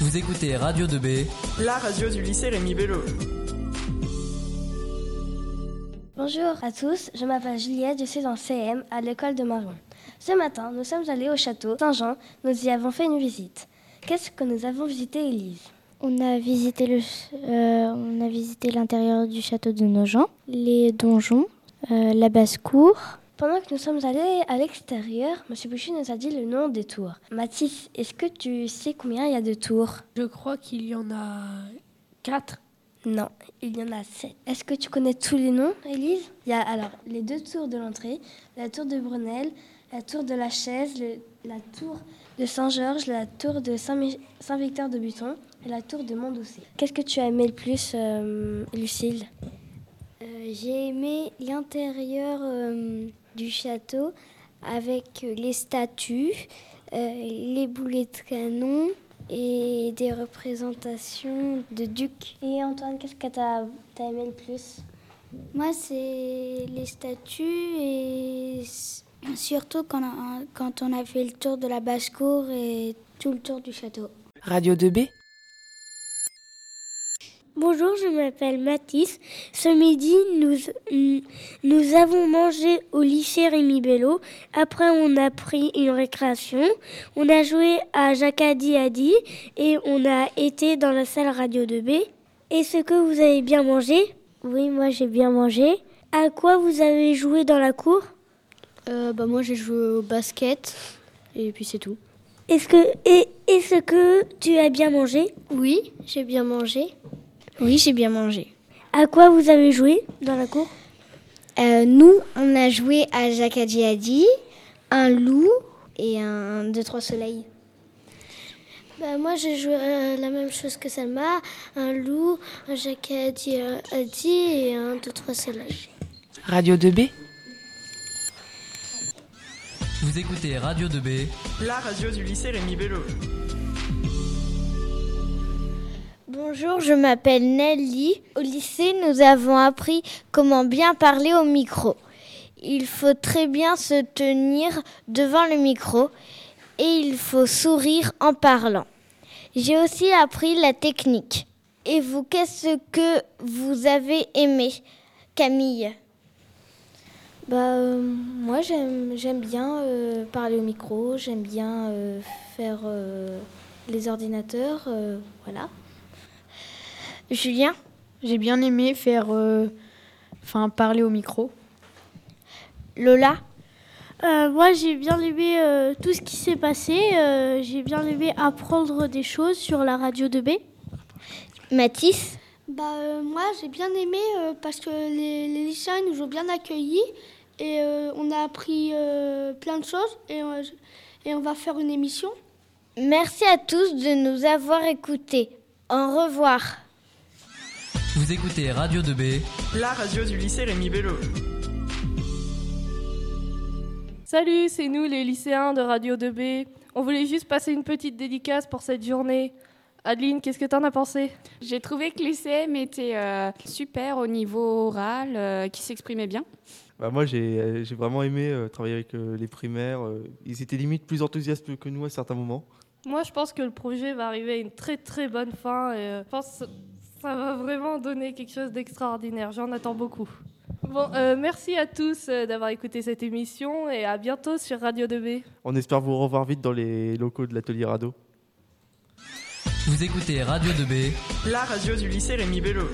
Vous écoutez Radio 2B, la radio du lycée Rémi Bello. Bonjour à tous, je m'appelle Juliette, je suis en CM à l'école de Maron. Ce matin, nous sommes allés au château Saint-Jean, nous y avons fait une visite. Qu'est-ce que nous avons visité, Élise? On a visité le, euh, on a visité l'intérieur du château de Nogent, les donjons, euh, la basse-cour. Pendant que nous sommes allés à l'extérieur, M. Boucher nous a dit le nom des tours. Mathis, est-ce que tu sais combien il y a de tours? Je crois qu'il y en a quatre. Non, il y en a sept. Est-ce que tu connais tous les noms, Élise? Il y a alors les deux tours de l'entrée, la tour de Brunel, la tour de la Chaise, le- la tour de Saint-Georges, la tour de Saint-Mi- Saint-Victor de Buton et la tour de Montdoucet. Qu'est-ce que tu as aimé le plus, euh, Lucille? Euh, J'ai aimé l'intérieur euh, du château avec les statues, euh, les boulets de canon et des représentations de ducs. Et Antoine, qu'est-ce que tu as, aimé le plus? Moi, c'est les statues et surtout quand on, a, quand on a fait le tour de la basse-cour et tout le tour du château. Radio 2B Bonjour, je m'appelle Mathis. Ce midi, nous, nous avons mangé au lycée Rémi Bello. Après, on a pris une récréation. On a joué à Jacadi Adi et on a été dans la salle Radio 2B. Est-ce que vous avez bien mangé? Oui, moi j'ai bien mangé. À quoi vous avez joué dans la cour? Euh, bah, moi j'ai joué au basket et puis c'est tout. Est-ce que, et- est-ce que tu as bien mangé? Oui, j'ai bien mangé. Oui, j'ai bien mangé. À quoi vous avez joué dans la cour? Euh, nous, on a joué à Jacques un loup et un deux trois soleils. Bah, moi, j'ai joué euh, la même chose que Salma, un loup, un Adi et un 2-3 soleils. Radio 2B vous écoutez Radio 2B, la radio du lycée Rémi Bello. Bonjour, je m'appelle Nelly. Au lycée, nous avons appris comment bien parler au micro. Il faut très bien se tenir devant le micro et il faut sourire en parlant. J'ai aussi appris la technique. Et vous, qu'est-ce que vous avez aimé, Camille? Bah, euh, moi, j'aime j'aime bien euh, parler au micro, j'aime bien euh, faire euh, les ordinateurs, euh, voilà. Julien J'ai bien aimé faire, euh, enfin, parler au micro. Lola? Euh, moi, j'ai bien aimé euh, tout ce qui s'est passé. Euh, j'ai bien aimé apprendre des choses sur la radio 2B. Mathis? Bah, euh, moi, j'ai bien aimé euh, parce que les, les lycéens ils nous ont bien accueillis et euh, on a appris euh, plein de choses et, euh, et on va faire une émission. Merci à tous de nous avoir écoutés. Au revoir. vous écoutez Radio 2B, La radio du lycée Rémi Bello. Salut, c'est nous les lycéens de Radio 2B. On voulait juste passer une petite dédicace pour cette journée. Adeline, qu'est-ce que t'en as pensé? J'ai trouvé que l'UCM était euh, super au niveau oral, euh, qui s'exprimait bien. Bah, moi, j'ai euh, j'ai vraiment aimé euh, travailler avec euh, les primaires. ils étaient limite plus enthousiastes que nous à certains moments. Moi, je pense que le projet va arriver à une très très bonne fin et euh, je pense que ça va vraiment donner quelque chose d'extraordinaire. J'en attends beaucoup. Bon, euh, merci à tous euh, d'avoir écouté cette émission et à bientôt sur Radio 2B. On espère vous revoir vite dans les locaux de l'atelier Rado. Vous écoutez Radio 2B, La radio du lycée Rémi Bello.